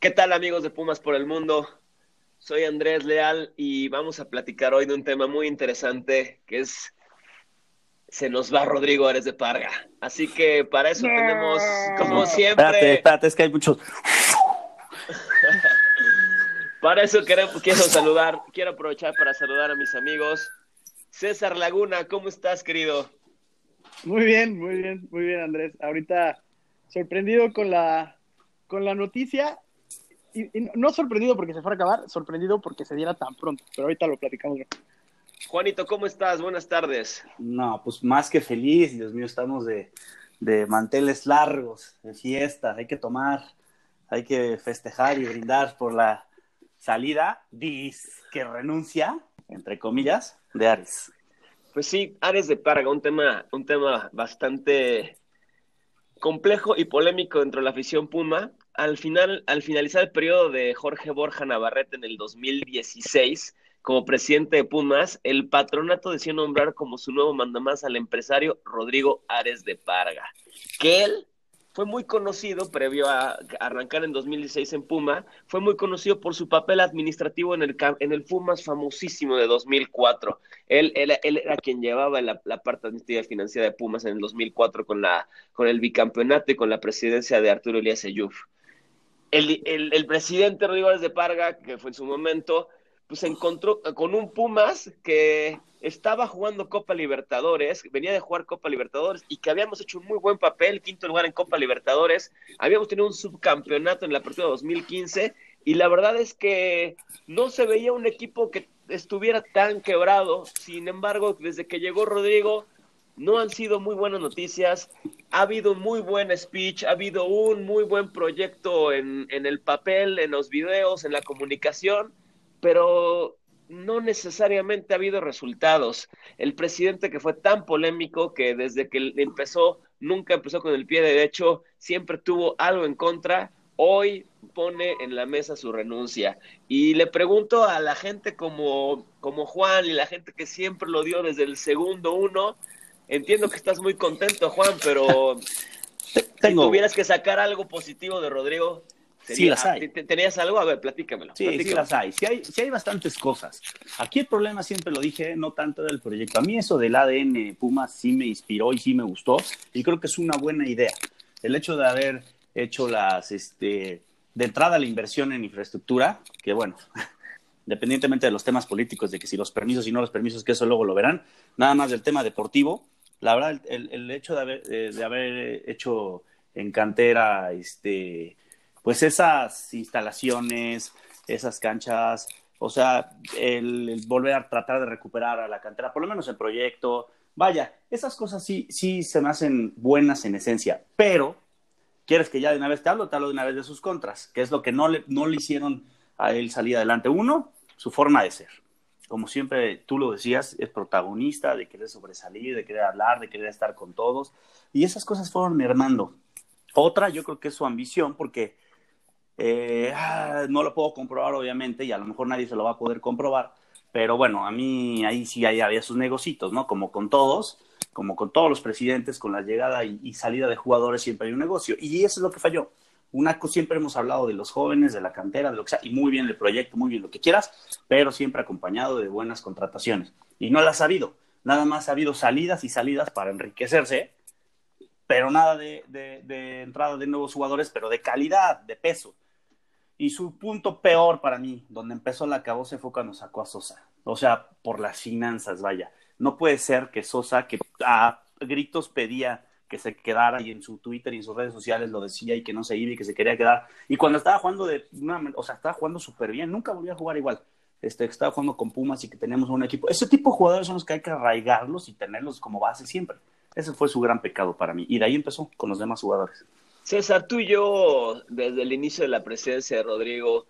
¿Qué tal amigos de Pumas por el Mundo? Soy Andrés Leal y vamos a platicar hoy de un tema muy interesante que es se nos va Rodrigo Ares de Parga. Así que para eso tenemos, como siempre. Espérate, espérate, es que hay muchos. para eso quiero, quiero saludar, quiero aprovechar para saludar a mis amigos. César Laguna, ¿cómo estás, querido? Muy bien, muy bien, muy bien, Andrés. Ahorita sorprendido con la, con la noticia. Y, no sorprendido porque se fuera a acabar, sorprendido porque se diera tan pronto. Pero ahorita lo platicamos. Juanito, ¿cómo estás? Buenas tardes. No, pues más que feliz, Dios mío, estamos de, de manteles largos, de fiesta, hay que tomar, hay que festejar y brindar por la salida, dis que renuncia, entre comillas, de Ares. Pues sí, Ares de Parga, un tema, un tema bastante complejo y polémico dentro de la afición Puma. Al final, al finalizar el periodo de Jorge Borja Navarrete en el 2016, como presidente de Pumas, el patronato decidió nombrar como su nuevo mandamás al empresario Rodrigo Ares de Parga, que él fue muy conocido previo a arrancar en 2016 en Puma, fue muy conocido por su papel administrativo en el, en el Pumas famosísimo de 2004. Él, él, era quien llevaba la, parte administrativa y financiera de Pumas en el 2004 con, la, con el bicampeonato y con la presidencia de Arturo Elías Eyuf. El, el, el presidente Rodrigo Ares de Parga, que fue en su momento, pues se encontró con un Pumas que estaba jugando Copa Libertadores, venía de jugar Copa Libertadores y que habíamos hecho un muy buen papel, quinto lugar en Copa Libertadores, habíamos tenido un subcampeonato en la apertura de 2015 y la verdad es que no se veía un equipo que estuviera tan quebrado, sin embargo, desde que llegó Rodrigo no han sido muy buenas noticias, ha habido un muy buen speech, ha habido un muy buen proyecto en, en el papel, en los videos, en la comunicación, pero no necesariamente ha habido resultados. El presidente que fue tan polémico que desde que empezó, nunca empezó con el pie derecho, siempre tuvo algo en contra, hoy pone en la mesa su renuncia. Y le pregunto a la gente como, como Juan y la gente que siempre lo dio desde el segundo uno, entiendo que estás muy contento, Juan, pero Tengo... si tuvieras que sacar algo positivo de Rodrigo, sí las hay. ¿Tenías algo? A ver, platícamelo. Sí, sí las hay. Sí, hay. sí hay bastantes cosas. Aquí el problema, siempre lo dije, no tanto del proyecto. A mí eso del ADN Puma sí me inspiró y sí me gustó. Y creo que es una buena idea. El hecho de haber hecho las, este, de entrada la inversión en infraestructura, que bueno, independientemente de los temas políticos, de que si los permisos y no los permisos, que eso luego lo verán, nada más del tema deportivo, la verdad, el, el hecho de haber, de haber hecho en cantera, este, pues esas instalaciones, esas canchas, o sea, el, volver a tratar de recuperar a la cantera, por lo menos el proyecto, vaya, esas cosas sí, sí se me hacen buenas en esencia, pero quieres que ya de una vez te hablo, te hablo de una vez de sus contras, que es lo que no le, no le hicieron a él salir adelante. Uno, su forma de ser. Como siempre tú lo decías, es protagonista, de querer sobresalir, de querer hablar, de querer estar con todos. Y esas cosas fueron mermando. Otra, yo creo que es su ambición, porque eh, ah, no lo puedo comprobar, obviamente, y a lo mejor nadie se lo va a poder comprobar, pero bueno, a mí ahí sí había sus negocitos, ¿no? Como con todos, como con todos los presidentes, con la llegada y, salida de jugadores siempre hay un negocio. Y eso es lo que falló. Una, siempre hemos hablado de los jóvenes, de la cantera, de lo que sea, y muy bien el proyecto, muy bien lo que quieras, pero siempre acompañado de buenas contrataciones. Y no las ha habido. Nada más ha habido salidas y salidas para enriquecerse, pero nada de, de entrada de nuevos jugadores, pero de calidad, de peso. Y su punto peor para mí, donde empezó la acabó, se fue cuando sacó a Sosa. O sea, por las finanzas, vaya. No puede ser que Sosa, que a gritos pedía que se quedara y en su Twitter y en sus redes sociales lo decía y que no se iba y que se quería quedar. Y cuando estaba jugando de una, o sea, estaba jugando súper bien, nunca volvió a jugar igual. Este, estaba jugando con Pumas y que teníamos un equipo. Ese tipo de jugadores son los que hay que arraigarlos y tenerlos como base siempre. Ese fue su gran pecado para mí. Y de ahí empezó con los demás jugadores. César, tú y yo, desde el inicio de la presidencia de Rodrigo,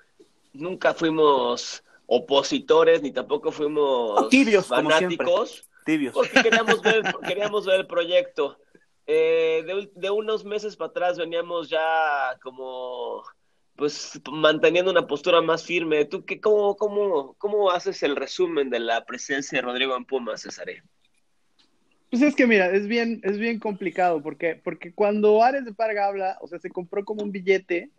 nunca fuimos opositores ni tampoco fuimos tibios, fanáticos. tibios. Porque queríamos ver, queríamos ver el proyecto. Eh, de, unos meses para atrás veníamos ya como pues manteniendo una postura más firme. ¿Tú qué, cómo, cómo, cómo haces el resumen de la presencia de Rodrigo en Pumas, César? Pues es que mira, es bien, es bien complicado, porque, porque cuando Ares de Parga habla, o sea, se compró como un billete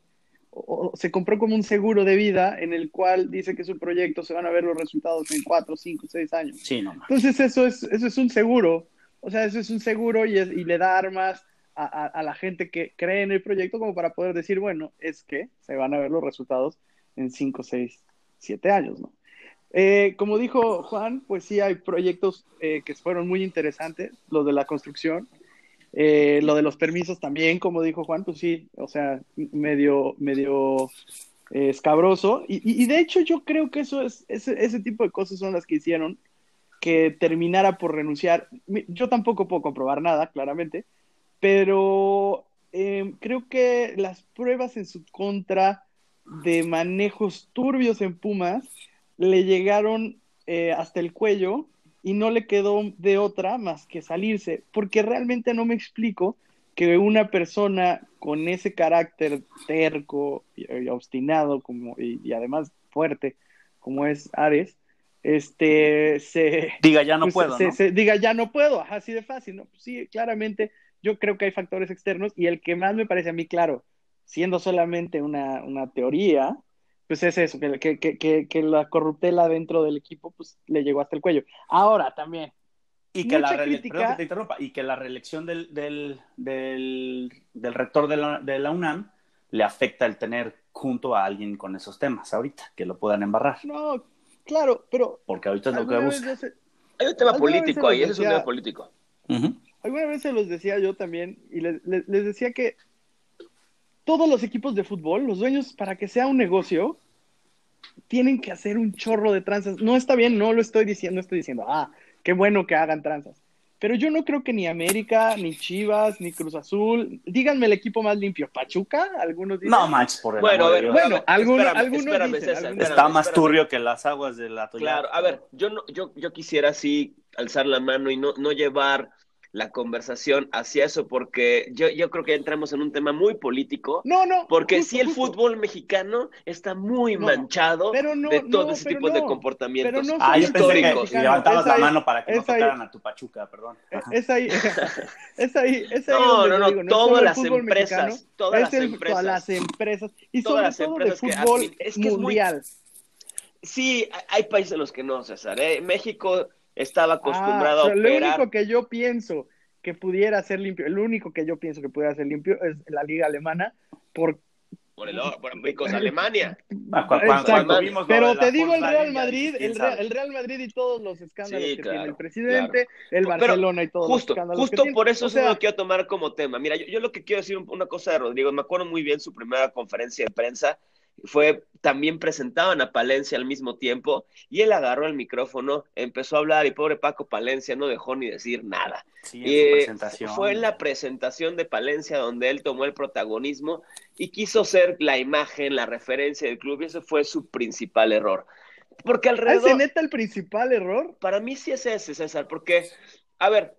o, se compró como un seguro de vida en el cual dice que su proyecto se van a ver los resultados en cuatro, cinco, seis años. Sí, no. Entonces eso es, eso es un seguro, o sea, eso es un seguro y, y le da armas a, la gente que cree en el proyecto como para poder decir, bueno, es que se van a ver los resultados en cinco, seis, siete años, ¿no? Eh, como dijo Juan, pues sí hay proyectos eh, que fueron muy interesantes, lo de la construcción, eh, lo de los permisos también, como dijo Juan, pues sí, o sea, medio, medio escabroso. Y, y, de hecho yo creo que eso es, ese, ese, tipo de cosas son las que hicieron que terminara por renunciar. Yo tampoco puedo comprobar nada, claramente, pero eh, creo que las pruebas en su contra de manejos turbios en Pumas le llegaron eh, hasta el cuello y no le quedó de otra más que salirse, porque realmente no me explico que una persona con ese carácter terco y, obstinado como y, además fuerte como es Ares, este se diga ya no pues, puedo, se, ¿no? Se, diga ya no puedo, así de fácil, ¿no? Sí, claramente yo creo que hay factores externos y el que más me parece a mí claro, siendo solamente una, una teoría, pues es eso, que, que, que, que, la corruptela dentro del equipo pues le llegó hasta el cuello. Ahora también. Y que, la, crítica... que y que la reelección del, del, del, del rector de la, de la, UNAM le afecta el tener junto a alguien con esos temas ahorita, que lo puedan embarrar. No, claro, pero... Porque ahorita es lo que busca. Se... Hay un tema político ahí, ese es un tema político. Uh -huh. Alguna vez se los decía yo también, y les, les, les decía que todos los equipos de fútbol, los dueños, para que sea un negocio, tienen que hacer un chorro de tranzas. No está bien, no lo estoy diciendo, no estoy diciendo, ah, qué bueno que hagan tranzas. Pero yo no creo que ni América, ni Chivas, ni Cruz Azul, díganme el equipo más limpio. ¿Pachuca? Algunos dicen. No, Max, por el Bueno, a ver, bueno, espérame, algunos, espérame, algunos espérame, dicen, César, algunos- Está más espérame. turbio que las aguas de la. Claro, a ver, yo no, yo, yo quisiera así alzar la mano y no, no llevar la conversación hacia eso, porque yo, yo creo que entramos en un tema muy político, No, no. porque justo, sí el justo. fútbol mexicano está muy No, manchado pero no, de todo no, ese pero tipo de comportamientos pero no Ah, que históricos. si levantabas la ahí- mano para que no tocaran a tu Pachuca, perdón. Ajá. Es ahí, es ahí, es ahí No, donde no, no, digo, todas las empresas, mexicano, todas es las el- empresas. todas las empresas y Todas sobre las todo de empresas que fútbol admin- es que es muy- mundial. Sí, hay países en los que no, César. ¿eh? México estaba acostumbrado Ah, a pero lo operar. único que yo pienso que pudiera ser limpio, el único que yo pienso que pudiera ser limpio es la liga alemana por Por el por Alemania. Ah, Exacto. Pero te digo el Real Madrid, el ¿quién Real, sabe? el Real Madrid y todos los escándalos Sí, que claro, tiene el presidente, el Pero Barcelona y todos Justo, los escándalos que justo tiene. por eso O sea, lo quiero tomar como tema. Mira, yo, yo lo que quiero decir un- una cosa de Rodrigo, me acuerdo muy bien su primera conferencia de prensa, fue también presentaban a Palencia al mismo tiempo y él agarró el micrófono, empezó a hablar y pobre Paco Palencia no dejó ni decir nada. Sí, en Y, su eh, presentación. fue en la presentación de Palencia donde él tomó el protagonismo y quiso ser la imagen, la referencia del club y ese fue su principal error. Porque ¿ese alrededor, neta el principal error? para mí sí es ese, César, porque, a ver,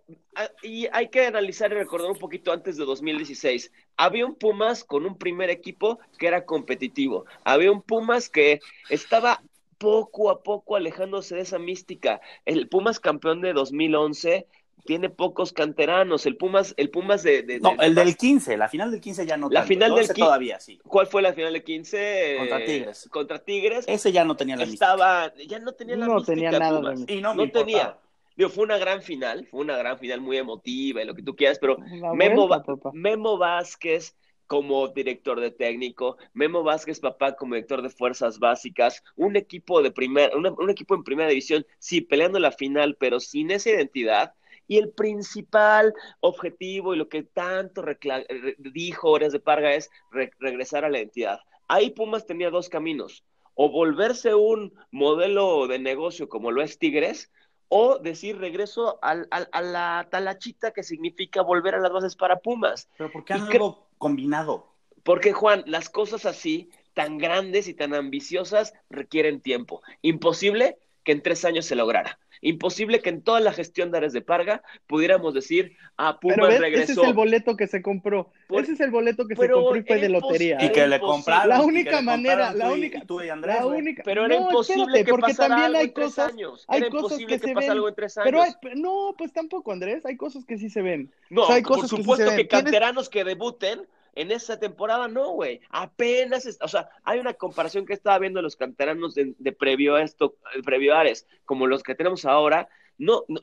y hay que analizar y recordar un poquito antes de 2016. Había un Pumas con un primer equipo que era competitivo. Había un Pumas que estaba poco a poco alejándose de esa mística. El Pumas campeón de 2011 tiene pocos canteranos. El Pumas, el Pumas de... de- No, de- el del 15, la final del 15 ya no La tanto, final el del 12 qui- todavía sí. ¿Cuál fue la final de 15? Contra Tigres. Contra Tigres. Ese ya no tenía la mística. Estaba, ya no tenía la No mística tenía nada de Pumas. mística. Y no, no me tenía. Digo, fue una gran final, fue una gran final muy emotiva y lo que tú quieras, pero Memo. Memo Vázquez como director de técnico, Memo Vázquez papá como director de fuerzas básicas, un equipo de primer, una- un equipo en primera división, sí, peleando la final, pero sin esa identidad. Y el principal objetivo y lo que tanto dijo Horas de Parga es re- regresar a la identidad. Ahí Pumas tenía dos caminos, o volverse un modelo de negocio como lo es Tigres, o decir regreso al, al- a la talachita que significa volver a las bases para Pumas. Pero ¿por qué algo combinado? Porque, Juan, las cosas así, tan grandes y tan ambiciosas, requieren tiempo. Imposible que en tres años se lograra. Imposible que en toda la gestión de Ares de Parga pudiéramos decir, ah, Pumas Pero ves, regresó. ese es el boleto que se compró. Por- ese es el boleto que se compró y fue de lotería. Y que le compraron. La que única manera, la tú y- única, tú y Andrés, la única. Pero era no, imposible espérate, que porque pasara también algo hay en tres cosas, años. hay Era cosas que que, se ven, algo en tres años. Pero hay, no, pues tampoco, Andrés. Hay cosas que sí se ven. No, o sea, hay por cosas que sí supuesto se que, ven. Tienes- canteranos que debuten En esa temporada no, güey. Apenas, o sea, hay una comparación que estaba viendo los canteranos de, previo a esto, previo a Ares, como los que tenemos ahora. No, no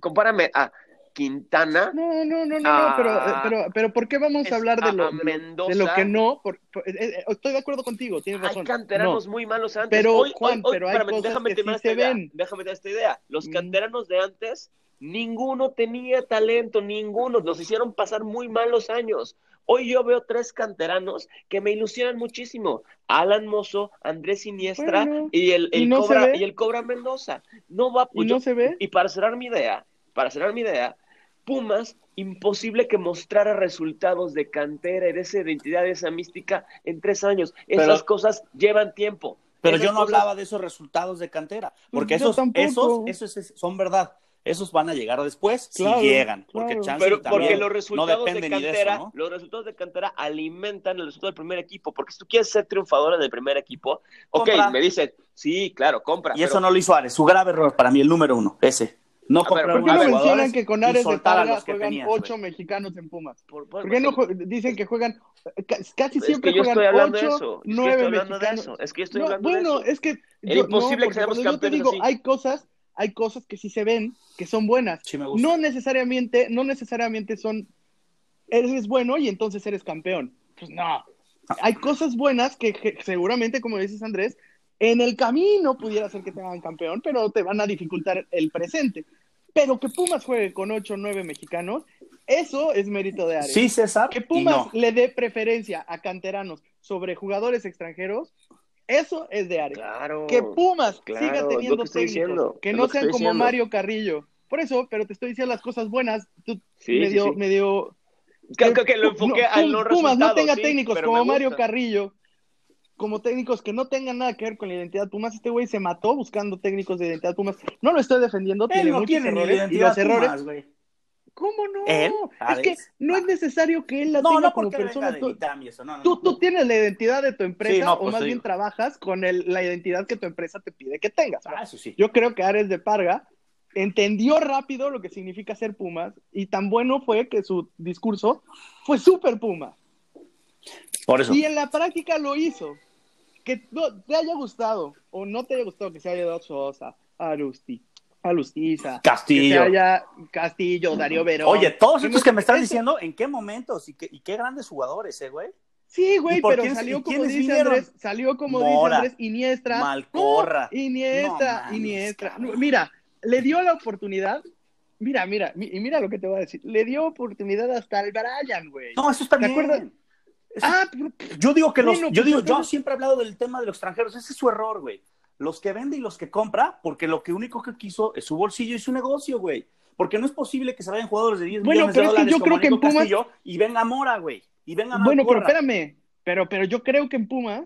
compárame a Quintana. No, no, no, no, pero, eh, pero, pero, ¿por qué vamos a hablar de lo, de lo que no? Eh, eh, estoy de acuerdo contigo, tienes razón. Hay canteranos muy malos antes. Pero, Juan, pero hay cosas déjame que sí se ven. Déjame esta idea. Los mm. canteranos de antes, ninguno tenía talento, ninguno. Nos hicieron pasar muy malos años. Hoy yo veo tres canteranos que me ilusionan muchísimo. Alan Mozo, Andrés Siniestra y, el, el Cobra, y el Cobra Mendoza. No va ¿Y no se ve? Y para cerrar mi idea, para cerrar mi idea, Pumas, imposible que mostrara resultados de cantera y de esa identidad, de esa mística en tres años. Esas cosas llevan tiempo. Pero yo no hablaba de esos resultados de cantera, porque esos, esos, esos, son verdad. Esos van a llegar después si llegan, porque Pero porque los resultados de cantera, los resultados de cantera alimentan el resultado del primer equipo, porque si tú quieres ser triunfador en el primer equipo, ok, me dicen, sí, claro, compra. Y eso no lo hizo Ares, su grave error para mí, el número uno, ese. No ¿Por qué no mencionan que con Ares de Parga juegan ocho mexicanos en Pumas? ¿Por, qué no dicen que juegan casi siempre es que juegan yo estoy ocho, nueve mexicanos? Es que estoy hablando bueno, de eso. es que Era imposible que seamos campeones yo te digo, hay cosas, hay cosas que sí se ven que son buenas. no necesariamente, no necesariamente son eres bueno y entonces eres campeón. Pues no. Hay cosas buenas que seguramente, como dices Andrés, en el camino pudiera ser que te hagan campeón, pero te van a dificultar el presente. Pero que Pumas juegue con 8 o 9 mexicanos, eso es mérito de Ares. Sí, César. Que Pumas le dé preferencia a canteranos sobre jugadores extranjeros, eso es de Ares. Claro, que Pumas siga teniendo técnicos, que no sean como Mario Carrillo. Por eso, pero te estoy diciendo las cosas buenas. Tú medio, medio que, que, lo enfoqué al no Pumas no tenga técnicos como Mario Carrillo como técnicos que no tengan nada que ver con la identidad Pumas. Este güey se mató buscando técnicos de identidad Pumas. No lo estoy defendiendo, tiene muchos errores. Y los errores. ¿Cómo no? Es que no es necesario que él la tenga como persona. Tú, tú, tienes la identidad de tu empresa o pues más bien trabajas con el, la identidad que tu empresa te pide que tengas. Ah, eso sí. Yo creo que Ares de Parga entendió rápido lo que significa ser Pumas y tan bueno fue que su discurso fue súper Pumas. Por eso. Y en la práctica lo hizo que no, te haya gustado o no te haya gustado que se haya dado Sosa, Arusti, Alustiza, Castillo, haya Castillo, Darío Verón. Oye, todos estos que me están diciendo, ¿en qué momentos y qué, y qué grandes jugadores, eh, güey? Sí, güey, pero salió como dice Andrés, salió como dice Andrés Iniestra. Malcorra. Iniestra, Iniestra. Mira, le dio la oportunidad. Mira, mira, y mira lo que te voy a decir. Le dio oportunidad hasta al Brian, güey. No, eso está ¿Te Acuerdas? Ah, yo digo que los, yo pues, digo, yo siempre he hablado del tema de los extranjeros, ese es su error, güey. Los que vende y los que compra, porque lo que único que quiso es su bolsillo y su negocio, güey. Porque no es posible que se vayan jugadores de 10 millones de dólares yo creo que en Pumas... y venga Mora, güey. Y venga Bueno, pero espérame, pero, pero yo creo que en Pumas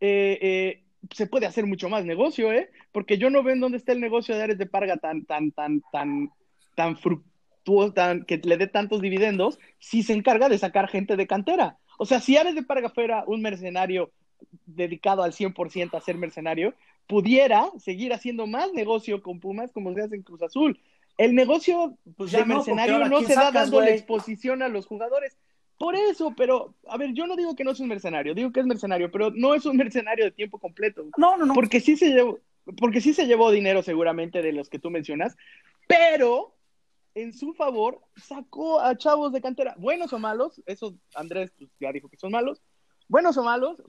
eh, eh, se puede hacer mucho más negocio, ¿eh? Porque yo no veo en dónde está el negocio de Ares de Parga tan, tan, tan, tan, tan fructuoso, tan, que le dé tantos dividendos, si se encarga de sacar gente de cantera. O sea, si Ares de Parga fuera un mercenario dedicado al 100% a ser mercenario, pudiera seguir haciendo más negocio con Pumas como se hace en Cruz Azul. El negocio pues de mercenario no se da dando la exposición a los jugadores. Por eso, pero, a ver, yo no digo que no es un mercenario, digo que es mercenario, pero no es un mercenario de tiempo completo. No, no, no. Porque sí se llevó, porque sí se llevó dinero seguramente de los que tú mencionas, pero en su favor, sacó a chavos de cantera, buenos o malos, eso Andrés pues, ya dijo que son malos, buenos o malos,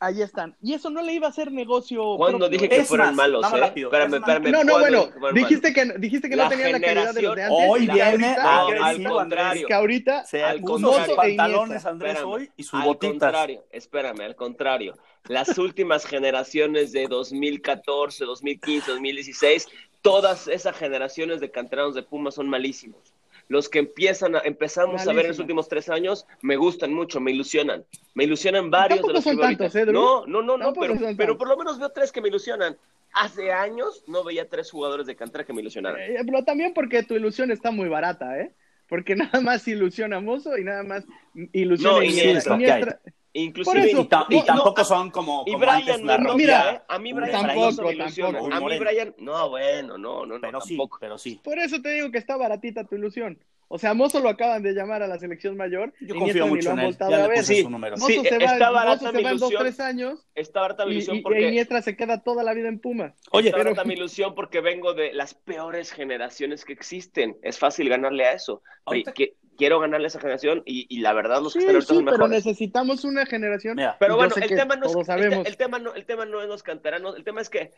ahí están. Y eso no le iba a hacer negocio. Cuando dije que fueron malos, ¿eh? Espérame, espérame. No, no, bueno, dijiste que, dijiste que no tenían la calidad de los de antes. Hoy viene al contrario. que ahorita se al contrario, pantalones Andrés hoy y sus al contrario, espérame, al contrario. Las últimas generaciones de 2014, 2015, 2016 todas esas generaciones de canteranos de Pumas son malísimos. Los que empiezan a, empezamos a ver en los últimos tres años me gustan mucho, me ilusionan. Me ilusionan varios de los que tantos, ¿eh, No, no, no, no pero, pero, por lo menos veo tres que me ilusionan. Hace años no veía tres jugadores de cantera que me ilusionaran. Eh, pero también porque tu ilusión está muy barata, ¿eh? Porque nada más ilusiona Mozo y nada más ilusiona no, Iniestra. Inclusive, y, tampoco son como, y Brian, no, mira, ¿eh? a mí Brian tampoco, tampoco. A mí Brian, no, bueno, no, no, pero tampoco. Sí, pero sí. Por eso te digo que está baratita tu ilusión. O sea, Mozo lo acaban de llamar a la selección mayor. Yo y confío mucho en él. Ya a le puse Sí, su número. Mozo Sí, se va, está barata Mozo se mi va en dos, ilusión. tres años Está barata mi y, ilusión y- porque... e Iniesta se queda toda la vida en Pumas. Oye, Está pero- barata mi ilusión porque vengo de las peores generaciones que existen. Es fácil ganarle a eso. Ahorita- Que- quiero ganarle a esa generación y, y la verdad los que Sí, están ahorita sí, son pero mejores. necesitamos una generación. Mira, Pero bueno, el que tema, no es, todos el, el tema no, el tema no es los canteranos, el tema es que,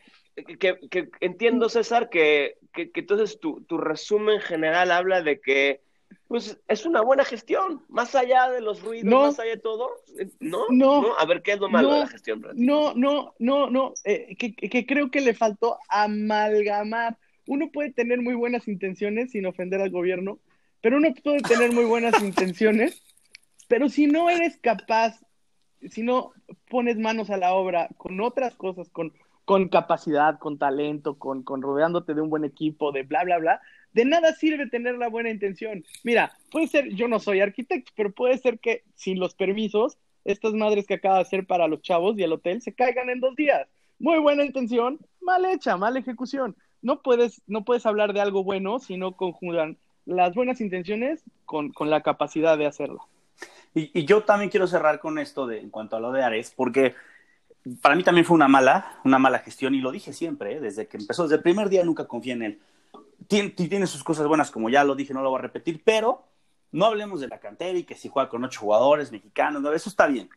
que, que entiendo, César, que, que, que entonces tu, tu resumen general habla de que pues es una buena gestión, más allá de los ruidos, No. más allá de todo, ¿no? No. A ver, ¿qué es lo malo No. de la gestión? No, no, no, no. eh, que, que creo que le faltó amalgamar. Uno puede tener muy buenas intenciones sin ofender al gobierno, pero uno puede tener muy buenas intenciones, pero si no eres capaz, si no pones manos a la obra con otras cosas, con, con capacidad, con talento, con, con rodeándote de un buen equipo, de bla, bla, bla, de nada sirve tener la buena intención. Mira, puede ser, yo no soy arquitecto, pero puede ser que sin los permisos, estas madres que acaba de hacer para los chavos y el hotel se caigan en dos días. Muy buena intención, mal hecha, mala ejecución. No puedes, no puedes hablar de algo bueno si no conjugan las buenas intenciones con, con la capacidad de hacerlo. Y, y yo también quiero cerrar con esto de, en cuanto a lo de Ares, porque para mí también fue una mala, una mala gestión, y lo dije siempre, ¿eh? desde que empezó, desde el primer día nunca confié en él. Tien- tiene sus cosas buenas, como ya lo dije, no lo voy a repetir, pero no hablemos de la cantera y que si juega con ocho jugadores mexicanos, no, eso está bien.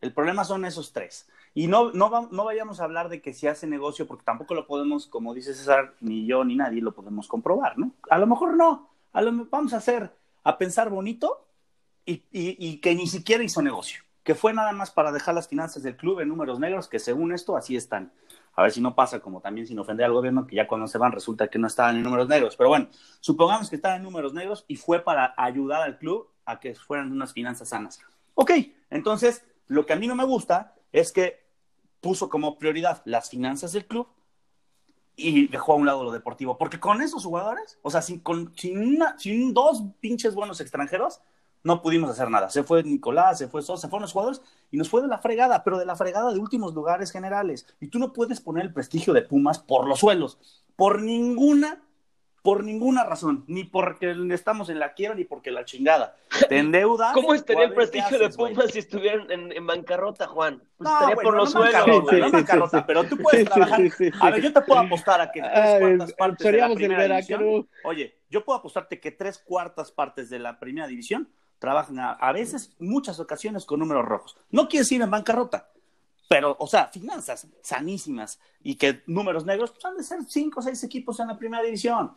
El problema son esos tres. Y no, no, no vayamos a hablar de que si hace negocio, porque tampoco lo podemos, como dice César, ni yo ni nadie lo podemos comprobar, ¿no? A lo mejor no. A lo, vamos a hacer, a pensar bonito y, y- y que ni siquiera hizo negocio. Que fue nada más para dejar las finanzas del club en números negros, que según esto así están. A ver si no pasa como también sin ofender al gobierno, que ya cuando se van resulta que no estaban en números negros. Pero bueno, supongamos que estaban en números negros y fue para ayudar al club a que fueran unas finanzas sanas. Ok, entonces lo que a mí no me gusta es que puso como prioridad las finanzas del club y dejó a un lado lo deportivo. Porque con esos jugadores, o sea, sin, con, sin, dos pinches buenos extranjeros, no pudimos hacer nada. Se fue Nicolás, se fue Sosa, se fueron los jugadores y nos fue de la fregada, pero de la fregada de últimos lugares generales. Y tú no puedes poner el prestigio de Pumas por los suelos, por ninguna, por ninguna razón, ni porque estamos en la quiebra ni porque la chingada. Te endeudas. ¿Cómo estaría el prestigio de. Pumas si estuvieran en, en bancarrota, Juan? Pues No, estaría bueno, por los no suelos. bancarrota, güey. no Sí, sí, bancarrota, sí. pero tú puedes trabajar. A ver, yo te puedo apostar a que tres Ay, cuartas partes de la primera división. Oye, yo puedo apostarte que tres cuartas partes de la primera división trabajan a, a veces, muchas ocasiones, con números rojos. No quiere decir en bancarrota, pero, o sea, finanzas sanísimas y que números negros, pues han de ser cinco o seis equipos en la primera división.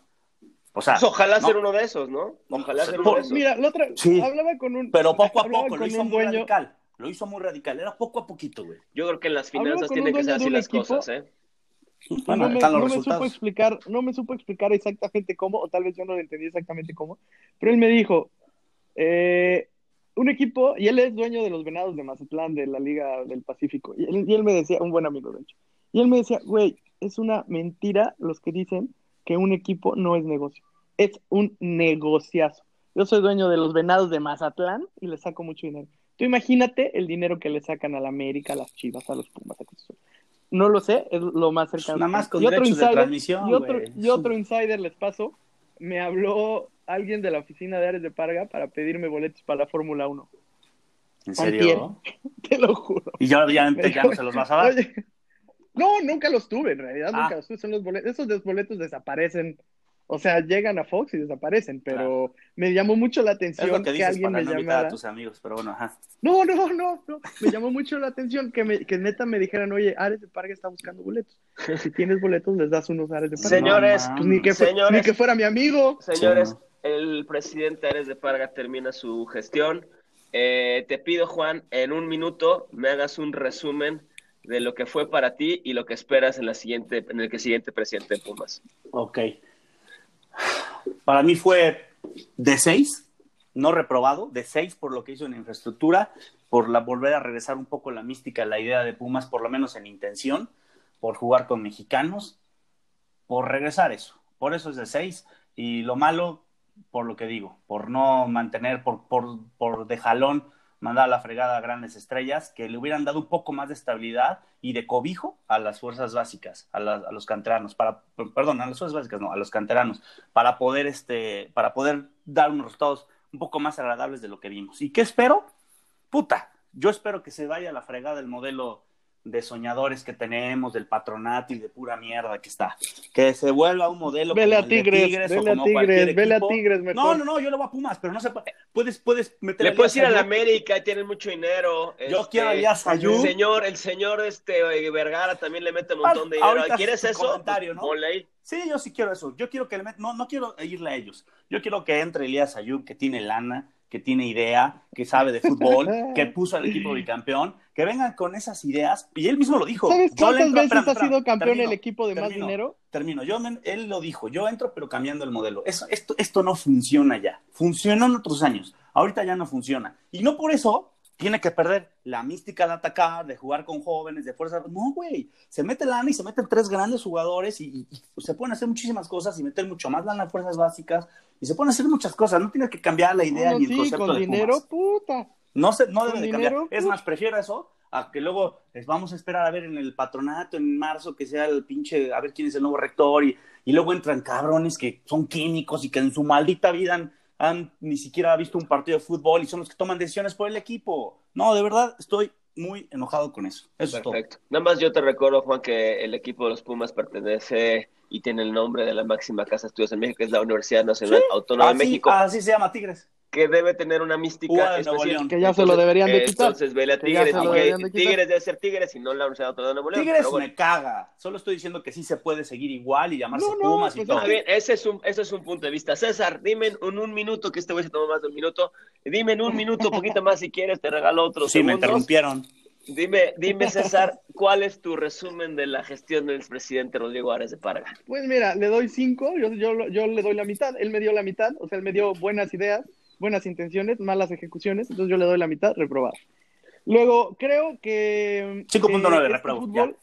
O sea, Pues ojalá no. ser uno de esos, ¿no? Ojalá ser uno Por- de esos. Mira, la otra, Sí. hablaba con un. pero poco a poco, lo hizo muy dueño, radical. Lo hizo muy radical, era poco a poquito, güey. Yo creo que en las finanzas tienen que ser así las equipo. cosas, ¿eh? Bueno, no me, están los no me supo explicar, no me supo explicar exactamente cómo, o tal vez yo no lo entendí exactamente cómo, pero él me dijo, eh, un equipo, y él es dueño de los Venados de Mazatlán, de la Liga del Pacífico, y él, y él me decía, un buen amigo de hecho, y él me decía, güey, es una mentira los que dicen que un equipo no es negocio, es un negociazo. Yo soy dueño de los Venados de Mazatlán y le saco mucho dinero. Tú imagínate el dinero que le sacan a la América, a las Chivas, a los Pumas, a Azul. No lo sé, es lo más cercano. Nada más con y otro derechos de insider, transmisión, y otro, y otro insider les paso, me habló alguien de la oficina de Ares de Parga para pedirme boletos para la Fórmula 1. ¿En Antier. serio? Te lo juro. Y ya, ya, ya no se los vas a dar. Oye, no, nunca los tuve, en realidad, Ah. nunca los tuve. Son los boletos, esos boletos desaparecen. O sea, llegan a Fox y desaparecen, pero me llamó mucho la Es atención lo que alguien para me no invitar a llamara. tus amigos, pero bueno, ajá. No, no, no, no. Me llamó mucho la atención que, me, que neta me dijeran, oye, Ares de Parga está buscando boletos. Si tienes boletos, les das unos Ares de Parga. Señores, No, Pues ni que, fue- Señores. ni que fuera mi amigo. Señores, Sí, el presidente Ares de Parga termina su gestión. Eh, te pido, Juan, en un minuto me hagas un resumen de lo que fue para ti y lo que esperas en la siguiente, en el que siguiente presidente de Pumas. Ok. Para mí fue de seis, no reprobado, de seis por lo que hizo en infraestructura, por la volver a regresar un poco la mística, la idea de Pumas, por lo menos en intención, por jugar con mexicanos, por regresar eso. Por eso es de seis. Y lo malo, por lo que digo, por no mantener, por, por, por de jalón mandar a la fregada a grandes estrellas, que le hubieran dado un poco más de estabilidad y de cobijo a las fuerzas básicas, a, a los canteranos, para, perdón, a las fuerzas básicas, no, a los canteranos, para poder, este, para poder dar unos resultados un poco más agradables de lo que vimos. ¿Y qué espero? Puta, yo espero que se vaya a la fregada el modelo de soñadores que tenemos, del patronato y de pura mierda que está. Que se vuelva un modelo vele a Tigres, vele a Tigres, vele a Tigres mejor. No, no, no, yo le voy a Pumas, pero no se puede. Puedes, puedes meter Le puedes ir a la América y tienen mucho dinero. Yo quiero a Elías Ayú. El señor, el señor este Vergara también le mete un montón de dinero. ¿Quieres eso? Comentario, ¿no? Sí, yo sí quiero eso. Yo quiero que le met... no, no quiero irle a ellos. Yo quiero que entre Elías Ayú, que tiene lana, que tiene idea, que sabe de fútbol, que puso al equipo bicampeón, que vengan con esas ideas. Y él mismo lo dijo. ¿Sabes cuántas veces ha sido campeón el equipo de más dinero? Termino. Yo, él lo dijo. Yo entro, pero cambiando el modelo. Eso, esto, esto no funciona ya. Funcionó en otros años. Ahorita ya no funciona. Y no por eso tiene que perder la mística de atacar, de jugar con jóvenes, de fuerza. No, güey. Se mete lana y se meten tres grandes jugadores y, se pueden hacer muchísimas cosas y meter mucho más lana en fuerzas básicas y se pueden hacer muchas cosas. No tienes que cambiar la idea ni el concepto con de dinero, puta. No, se, no debe de cambiar. Es más, prefiero eso a que luego les vamos a esperar a ver en el patronato en marzo que sea el pinche, a ver quién es el nuevo rector y, y luego entran cabrones que son químicos y que en su maldita vida han han ni siquiera visto un partido de fútbol y son los que toman decisiones por el equipo. No, de verdad, estoy muy enojado con eso. Eso Perfecto. Nada más yo te recuerdo, Juan, que el equipo de los Pumas pertenece y tiene el nombre de la máxima casa de estudios en México, que es la Universidad Nacional Autónoma de México. Así se llama Tigres que debe tener una mística especial. Que ya se lo deberían de quitar. Entonces, vele a Tigres. Tigres debe ser Tigres y no la Universidad Autónoma de Nuevo León. Tigres me caga. Solo estoy diciendo que sí se puede seguir igual y llamarse Pumas y pues todo. Bien, ese es, un, ese es un punto de vista. César, dime en un minuto, que este güey se tomó más de un minuto. Dime en un minuto, un poquito más si quieres, te regalo otro. Sí, me interrumpieron. Dime, dime, César, ¿cuál es tu resumen de la gestión del expresidente Rodrigo Árez de Parga? Pues mira, le doy cinco, yo, yo, yo le doy la mitad, él me dio la mitad, o sea, él me dio buenas ideas, buenas intenciones, malas ejecuciones, entonces yo le doy la mitad, reprobado. Luego, creo que... 5.9 eh, reprobado.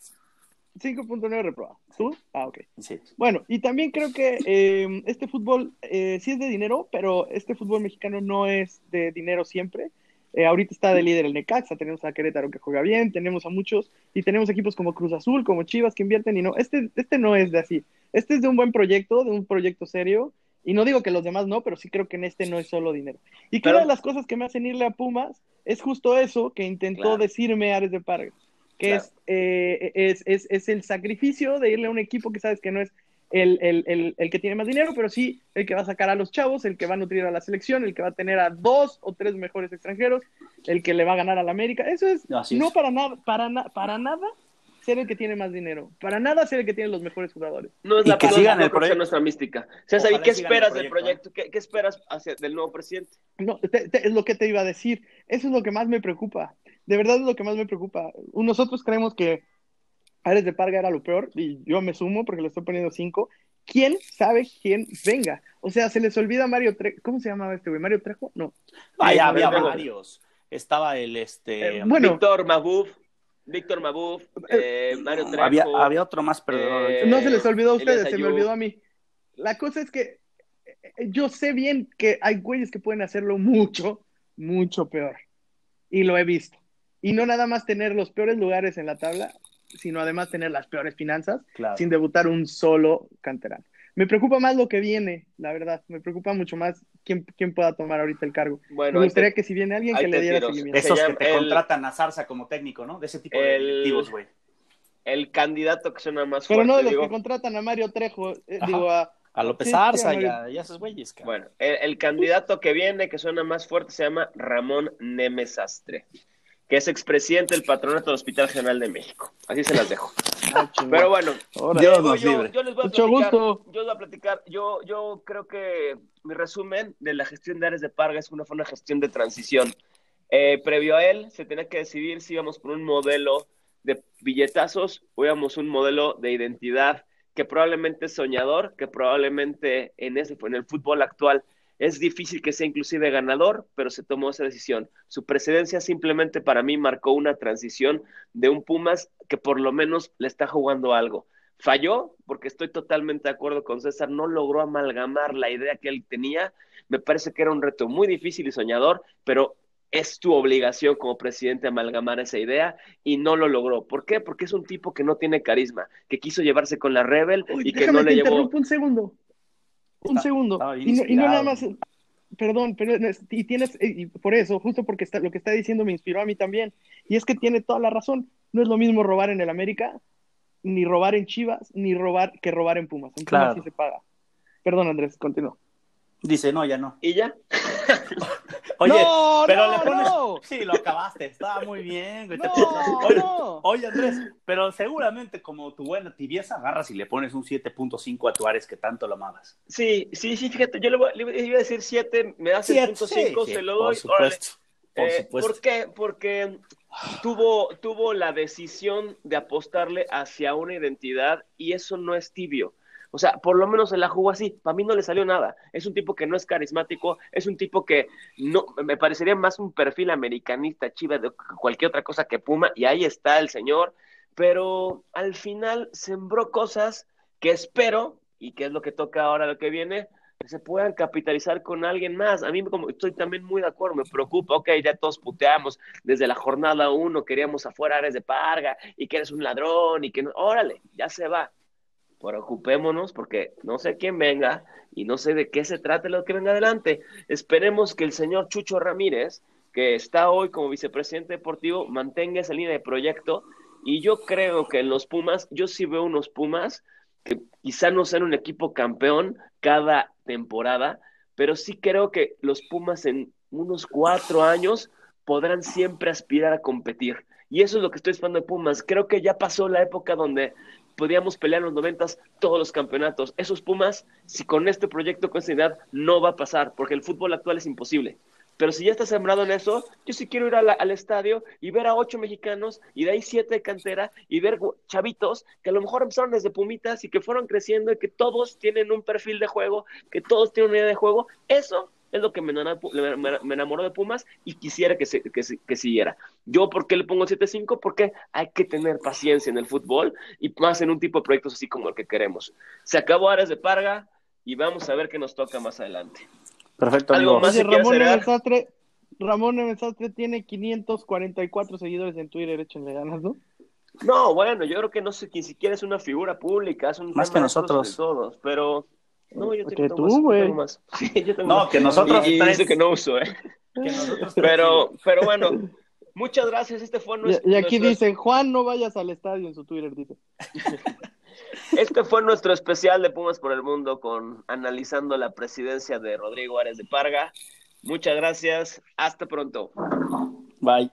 5.9 reprobado. ¿Tú? Ah, ok. Sí. Bueno, y también creo que eh, este fútbol eh, sí es de dinero, pero este fútbol mexicano no es de dinero siempre. Eh, ahorita está de líder el Necaxa, tenemos a Querétaro que juega bien, tenemos a muchos, y tenemos equipos como Cruz Azul, como Chivas que invierten, y no, este, este no es de así. Este es de un buen proyecto, de un proyecto serio, y no digo que los demás no, pero sí creo que en este no es solo dinero. Y que una de las cosas que me hacen irle a Pumas es justo eso que intentó decirme Ares de Parga, que eh, es, es, es, el sacrificio de irle a un equipo que sabes que no es el, el, el, que tiene más dinero, pero sí el que va a sacar a los chavos, el que va a nutrir a la selección, el que va a tener a dos o tres mejores extranjeros, el que le va a ganar a la América. Eso es no para nada, para, para nada ser el que tiene más dinero. Para nada ser el que tiene los mejores jugadores. No es la que sigan el proyecto nuestra mística. César, ¿y qué esperas del proyecto? ¿Qué, esperas hacia, del nuevo presidente? No, es lo que te iba a decir. Eso es lo que más me preocupa. De verdad es lo que más me preocupa. Nosotros creemos que Ares de Parga era lo peor y yo me sumo porque le estoy poniendo cinco. ¿Quién sabe quién venga? O sea, se les olvida Mario Trejo. ¿Cómo se llamaba este güey? ¿Mario Trejo? No. Vaya, había varios. Estaba el este. Eh, bueno, Víctor Mabuf. Víctor Mabuf, eh, Mario Trejo. Había, había otro más, perdón. Eh, no se les olvidó a ustedes, se me olvidó a mí. La cosa es que eh, yo sé bien que hay güeyes que pueden hacerlo mucho, mucho peor. Y lo he visto. Y no nada más tener los peores lugares en la tabla, sino además tener las peores finanzas sin debutar un solo canterano. Me preocupa más lo que viene, la verdad. Me preocupa mucho más quién, quién pueda tomar ahorita el cargo. Bueno, Me gustaría que si viene alguien que le diera seguimiento. Esos que te contratan a Zarza como técnico, ¿no? De ese tipo de directivos, güey. El candidato que suena más fuerte. Pero no de los que contratan a Mario Trejo, eh, digo a... A López Arza y a, esos güeyes. Bueno, el, candidato que viene, que suena más fuerte, se llama Ramón Nemesastre que es expresidente del patronato del Hospital General de México. Así se las dejo. Ah, Pero bueno, yo, les voy a platicar, yo les voy a platicar, yo, yo creo que mi resumen de la gestión de Ares de Parga es una, fue una gestión de transición. Eh, previo a él, se tenía que decidir si íbamos por un modelo de billetazos o íbamos un modelo de identidad que probablemente es soñador, que probablemente en ese en el fútbol actual es difícil que sea inclusive ganador, pero se tomó esa decisión. Su presidencia simplemente para mí marcó una transición de un Pumas que por lo menos le está jugando algo. Falló, porque estoy totalmente de acuerdo con César, no logró amalgamar la idea que él tenía. Me parece que era un reto muy difícil y soñador, pero es tu obligación como presidente amalgamar esa idea y no lo logró. ¿Por qué? Porque es un tipo que no tiene carisma, que quiso llevarse con la Rebel y que no le llevó. un segundo. Un segundo. Y no, nada más. perdón, pero y tienes, y por eso, justo porque está, lo que está diciendo me inspiró a mí también. Y es que tiene toda la razón. No es lo mismo robar en el América, ni robar en Chivas, ni robar que robar en Pumas. En Pumas sí se paga. Perdón, Andrés, continúa. Dice, no, ya no. ¿Y ya? Oye, pero le pones. Sí, lo acabaste, estaba muy bien. oye, Andrés, pero seguramente como tu buena tibieza agarras y le pones un 7.5 a Tuárez que tanto lo amabas. Sí, sí, sí, fíjate, yo le, iba a decir 7, me das el punto 5, se lo doy. Por supuesto. Por, eh, supuesto. ¿Por qué? Porque tuvo, tuvo la decisión de apostarle hacia una identidad y eso no es tibio. O sea, por lo menos se la jugó así. Para mí no le salió nada. Es un tipo que no es carismático, es un tipo que no me parecería más un perfil americanista, chiva de cualquier otra cosa que Puma, y ahí está el señor. Pero al final sembró cosas que espero, y que es lo que toca ahora lo que viene, que se puedan capitalizar con alguien más. A mí como estoy también muy de acuerdo, me preocupa, ok, ya todos puteamos, desde la jornada uno queríamos afuera Ares de Parga y que eres un ladrón y que no, órale, ya se va preocupémonos porque no sé quién venga y no sé de qué se trata lo que venga adelante. Esperemos que el señor Chucho Ramírez, que está hoy como vicepresidente deportivo, mantenga esa línea de proyecto y yo creo que en los Pumas, yo sí veo unos Pumas que quizá no sean un equipo campeón cada temporada, pero sí creo que los Pumas en unos cuatro años podrán siempre aspirar a competir. Y eso es lo que estoy esperando de Pumas. Creo que ya pasó la época donde podíamos pelear en los noventas todos los campeonatos. Esos Pumas, si con este proyecto con idea, no va a pasar, porque el fútbol actual es imposible. Pero si ya está sembrado en eso, yo sí quiero ir al estadio y ver a ocho mexicanos y de ahí siete de cantera y ver chavitos que a lo mejor empezaron desde Pumitas y que fueron creciendo y que todos tienen un perfil de juego, que todos tienen una idea de juego. Eso es lo que me enamoró, de Pumas y quisiera que, se, que, siguiera. Yo, ¿por qué le pongo 7-5? Porque hay que tener paciencia en el fútbol y más en un tipo de proyectos así como el que queremos. Se acabó Ares de Parga y vamos a ver qué nos toca más adelante. Perfecto, amigo. Más Ramón, Mesastre, Ramón Mesastre tiene 544 seguidores en Twitter, échenle ganas, ¿no? No, bueno, yo creo que no sé, ni siquiera es una figura pública, es un más que nosotros. todos, pero no, yo tengo tú, güey. más. Sí, yo tengo no, más. que nosotros. Y, y que no uso, ¿eh? Que nosotros pero, pero bueno, muchas gracias. Este fue nuestro. Y, aquí dicen, Juan, no vayas al estadio en su Twitter, dice. Este fue nuestro especial de Pumas por el Mundo con analizando la presidencia de Rodrigo Árez de Parga. Muchas gracias. Hasta pronto. Bye.